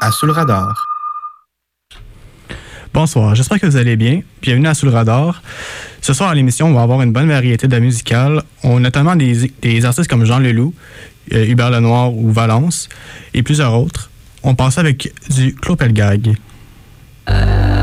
à Sous le radar. Bonsoir, j'espère que vous allez bien. Bienvenue à Sous le radar. Ce soir à l'émission, on va avoir une bonne variété de musicales, notamment des, artistes comme Jean Leloup, euh, Hubert Lenoir ou Valence, et plusieurs autres. On passe avec du Clopelgag. Euh...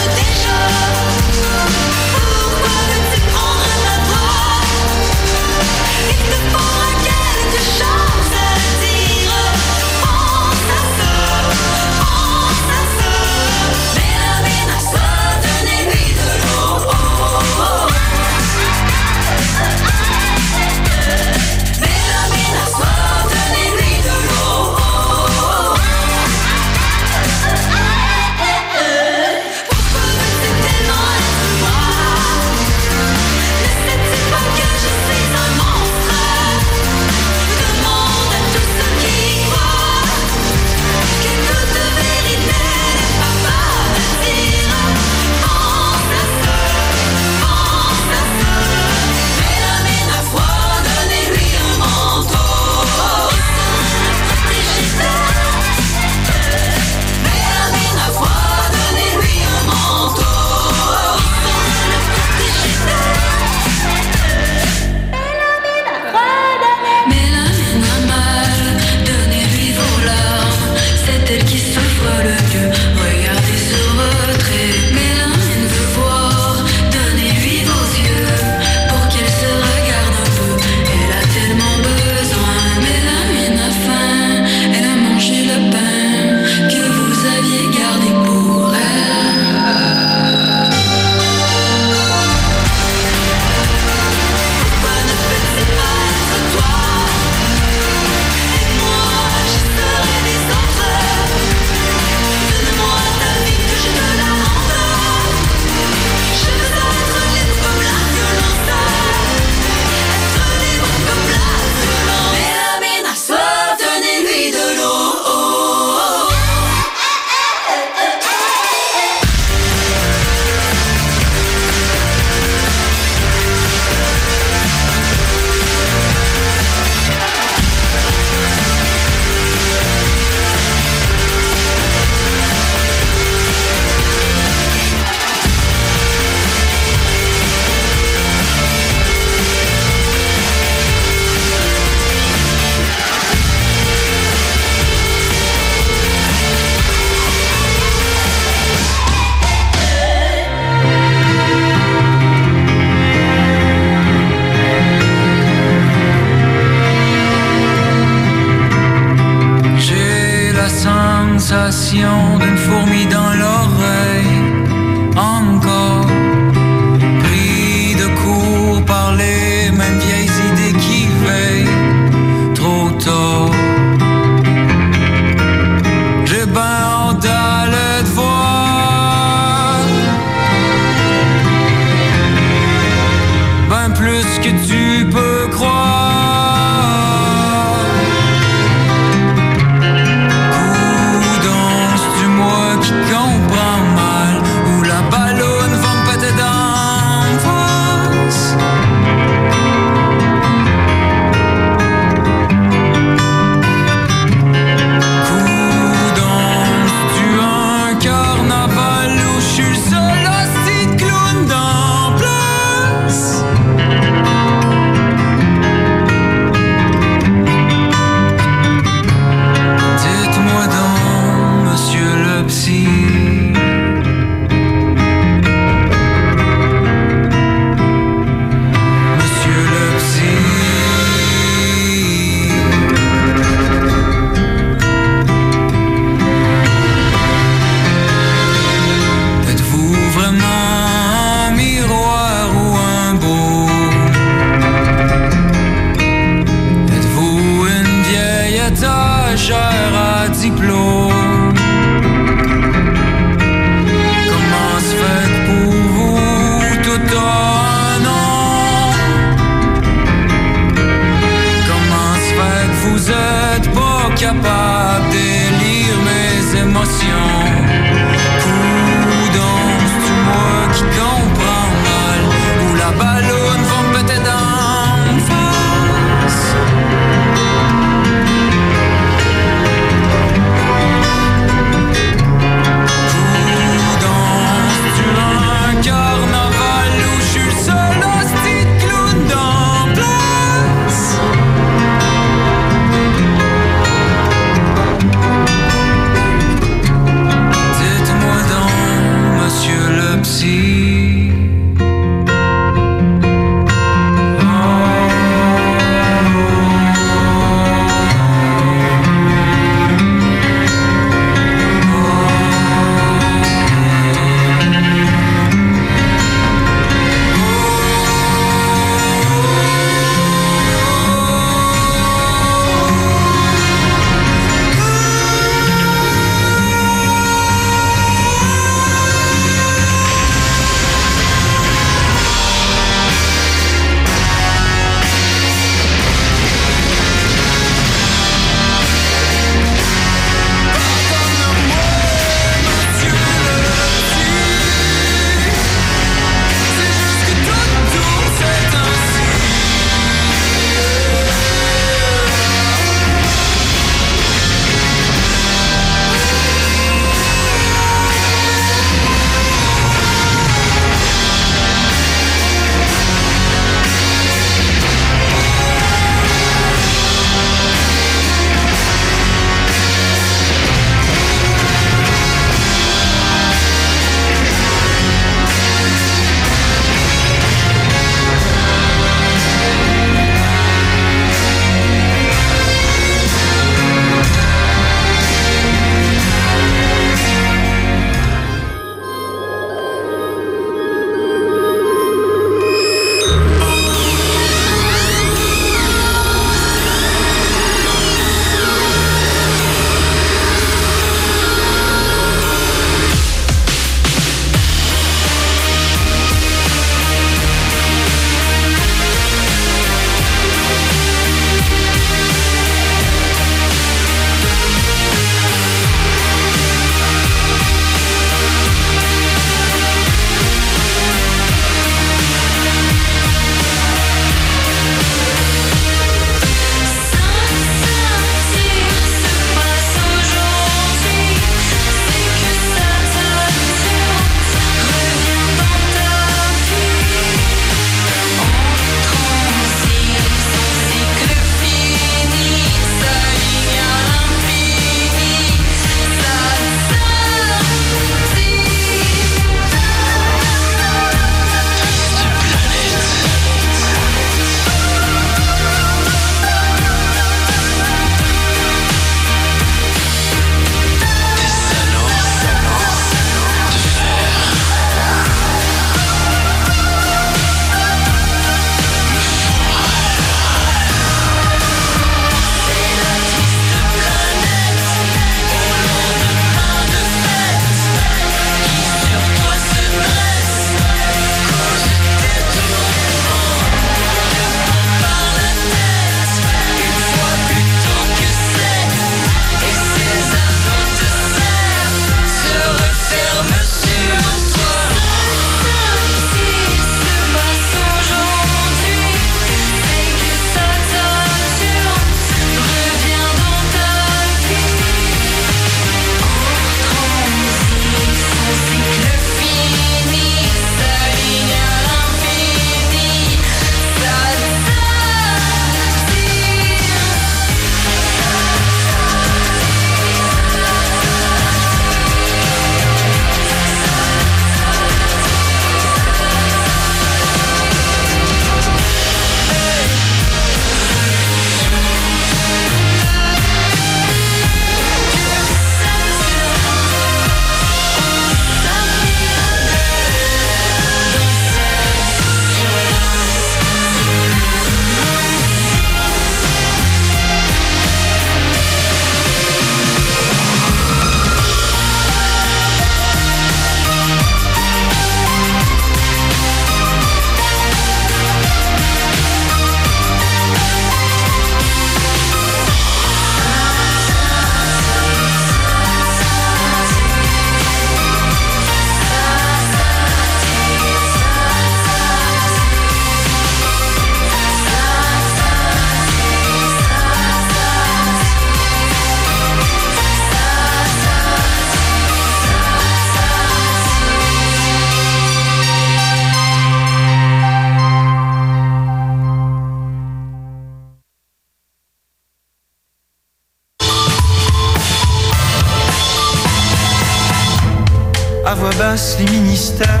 les ministères,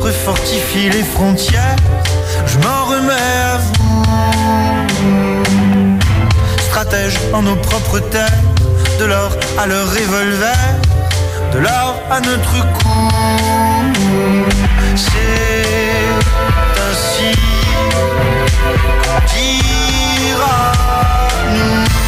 refortifie les frontières, je m'en remets à vous. Stratège en nos propres terres, de l'or à leur revolver, de l'or à notre cou. C'est ainsi qu'on dira nous.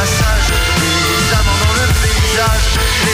Passage les amants dans le paysage.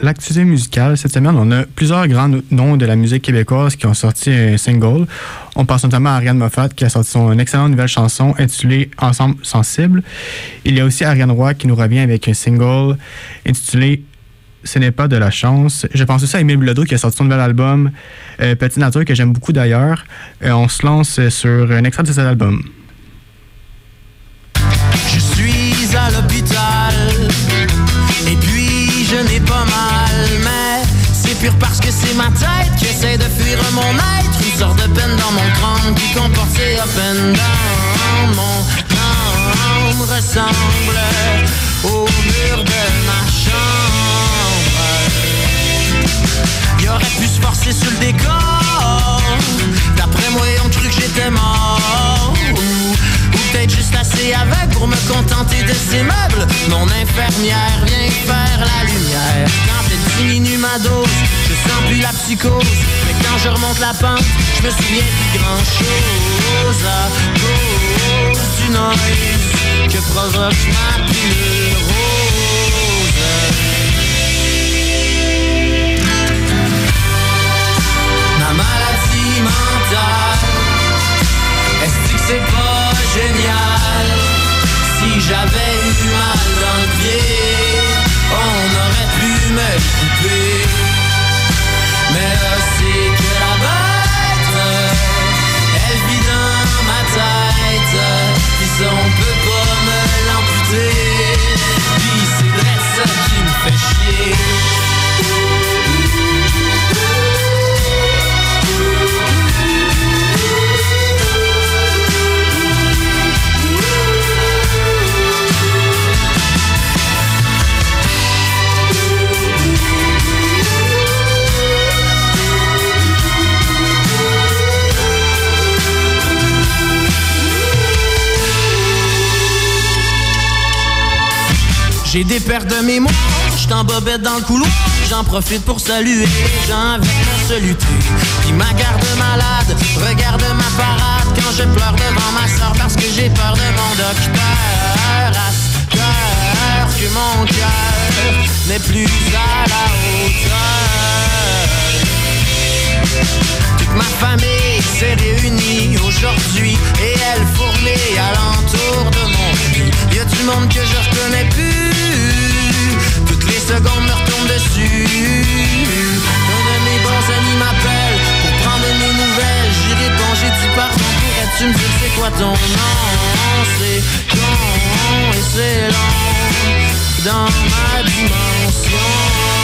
L'activité musicale, cette semaine, on a plusieurs grands no- noms de la musique québécoise qui ont sorti un single. On pense notamment à Ariane Moffat qui a sorti son excellente nouvelle chanson intitulée Ensemble sensible. Il y a aussi Ariane Roy qui nous revient avec un single intitulé Ce n'est pas de la chance. Je pense aussi à Émile Bilodeau qui a sorti son nouvel album euh, Petite Nature que j'aime beaucoup d'ailleurs. Euh, on se lance sur un extrait de cet album. Je suis à l'hôpital ma tête Qui essaie de fuir mon être. Une sorte de peine dans mon crâne Qui comporte ses up and down Mon âme ressemble au mur de ma chambre. Il aurait pu se forcer sur le décor. D'après moi, ont cru que j'étais mort. Ou, ou peut-être juste assez aveugle pour me contenter de ces meubles. Mon infirmière vient faire la lumière diminue ma dose, je sens plus la psychose. Mais quand je remonte la pente, je me souviens plus grand chose À cause du noise que provoque ma pilule bobette dans le couloir. J'en profite pour saluer les gens avec mon saluté. Qui ma garde malade, regarde ma parade quand je pleure devant ma soeur parce que j'ai peur de mon docteur. À cette heure que mon cœur n'est plus à la hauteur. Toute ma famille s'est réunie aujourd'hui et elle fournit alentour de mon lit. Y a du monde que je reconnais plus. Les secondes me retombent dessus. Un de mes bons amis m'appelle pour prendre mes nouvelles. J'y réponds, j'ai dit pardon. Pourrais-tu me dire c'est quoi ton nom? C'est con et c'est long dans ma dimension.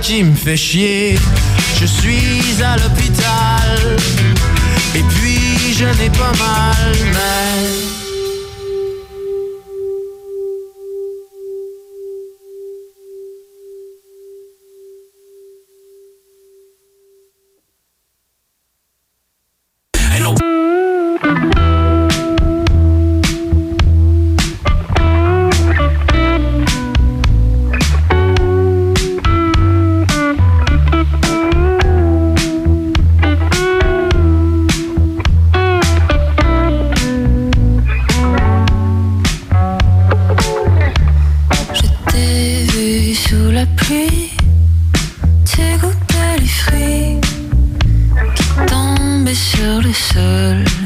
Qui me fait chier. Je suis à l'hôpital. Et puis je n'ai pas mal, fruits qui tombaient sur le sol.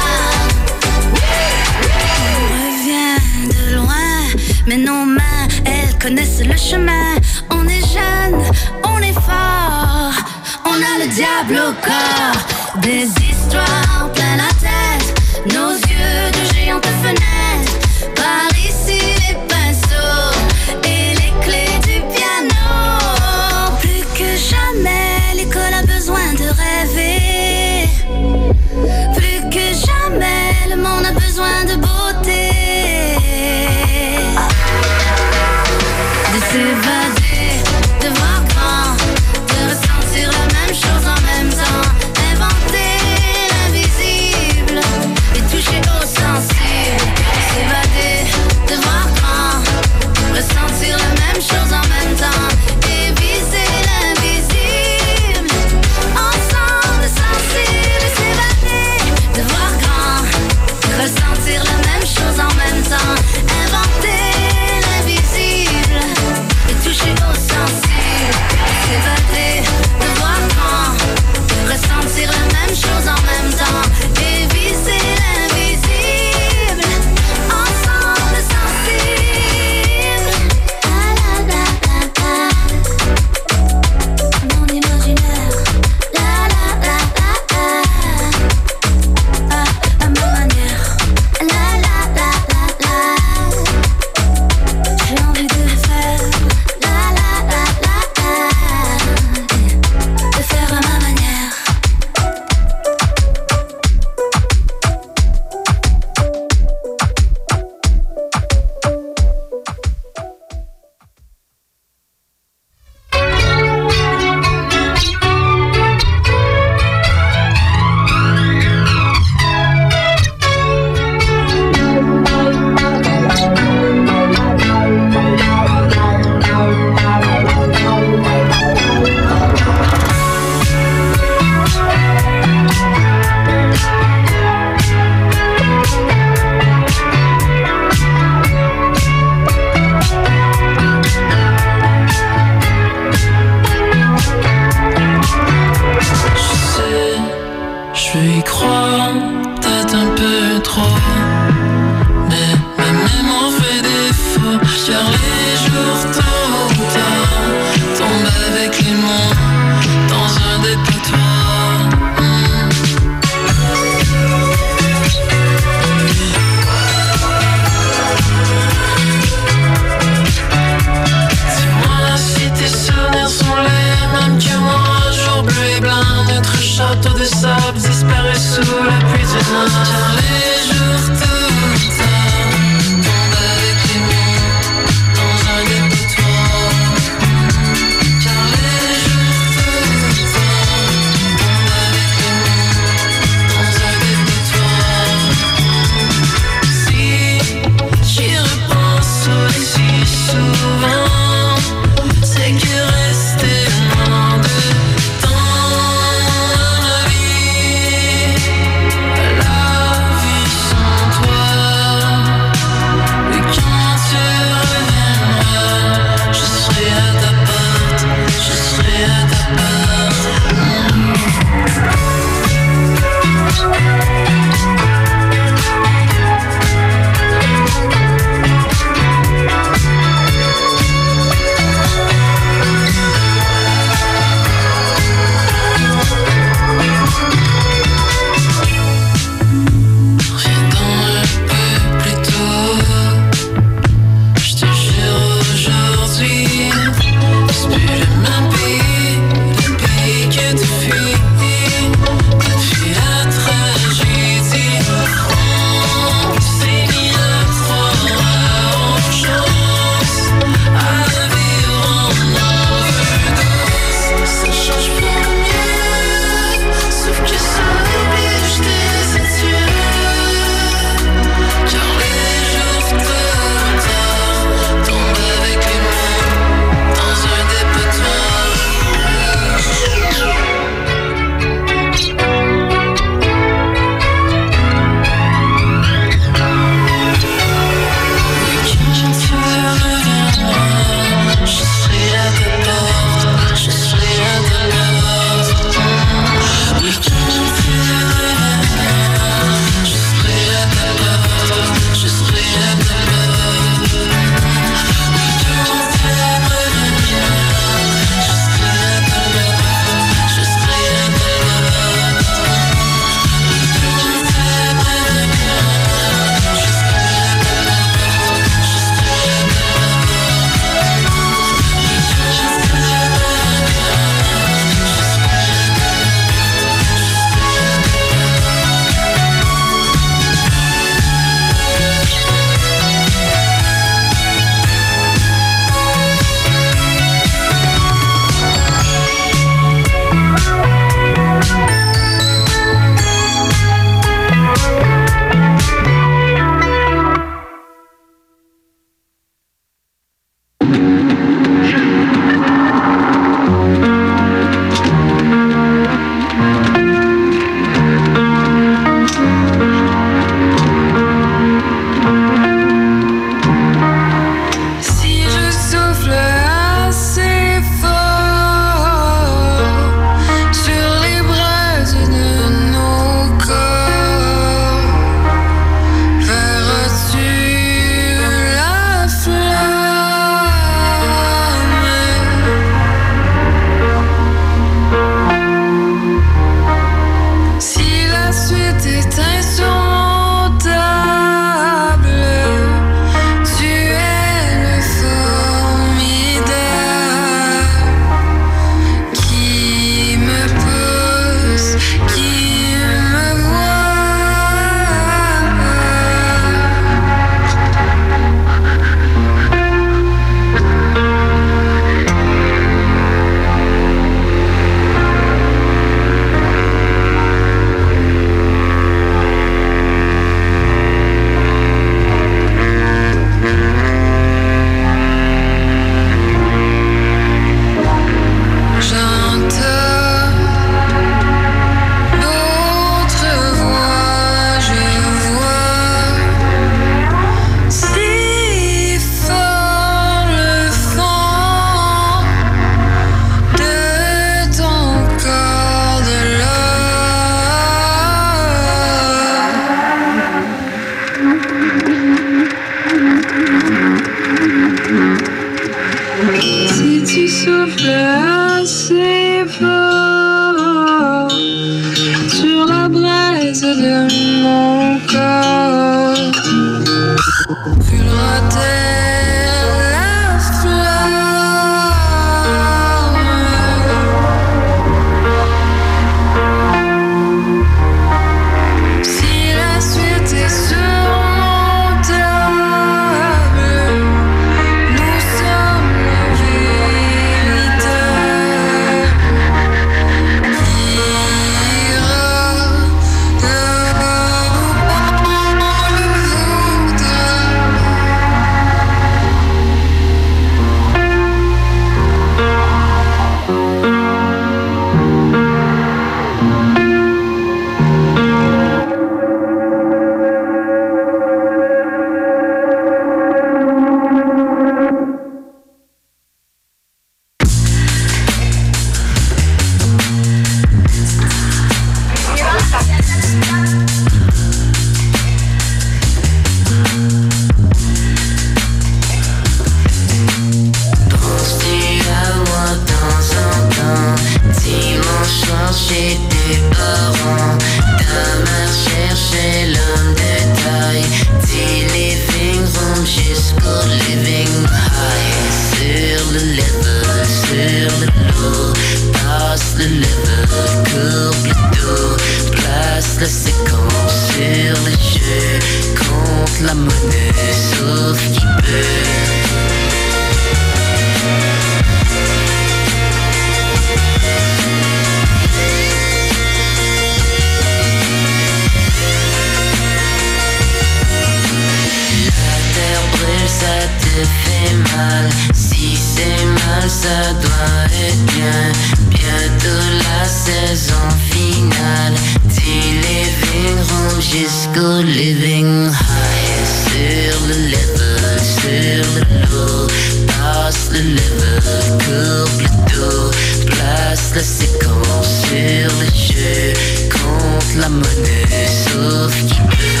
coupe le place la séquence sur le jeu, compte la monnaie, sauf qui peut.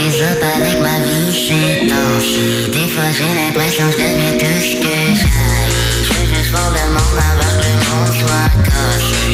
qui saute avec ma vie, c'est dansé. Des fois j'ai l'impression que je deviens tout ce que j'aille. Je veux juste fondamentalement avoir que le monde soit caché.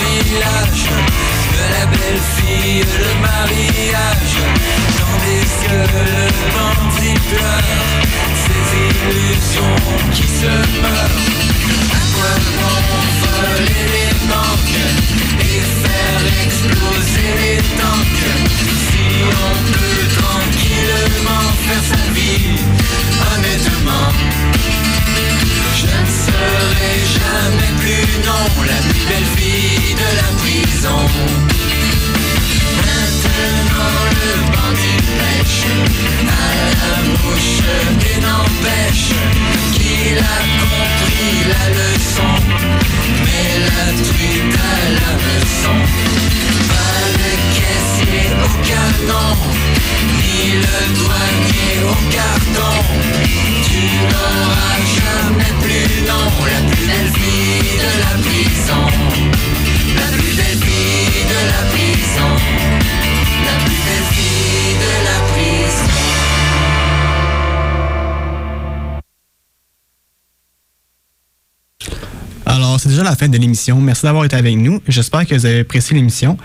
village De la belle fille, le mariage. Tandis que le bandit pleure. Ses illusions qui se meurent. À quoi bon voler les banques Et faire exploser les tanks. Si on peut tranquillement faire sa vie Honnêtement. Je ne serai jamais plus non la plus belle fille de la prison. Le bandit pêche à la mouche et n'empêche qu'il a compris la leçon. Mais la truite à la maison, pas le caissier au canon, ni le douanier au carton. Tu n'auras jamais plus non, la plus belle fille de la prison. La plus belle fille de la prison. Alors, c'est déjà la fin de l'émission. Merci d'avoir été avec nous. J'espère que vous avez apprécié l'émission.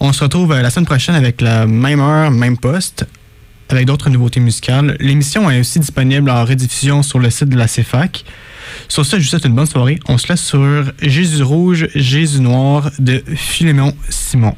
On se retrouve euh, la semaine prochaine avec la même heure, même poste, avec d'autres nouveautés musicales. L'émission est aussi disponible en rediffusion sur le site de la CFAC. Sur ce, je vous souhaite une bonne soirée. On se laisse sur Jésus rouge, Jésus noir de Philémon Simon.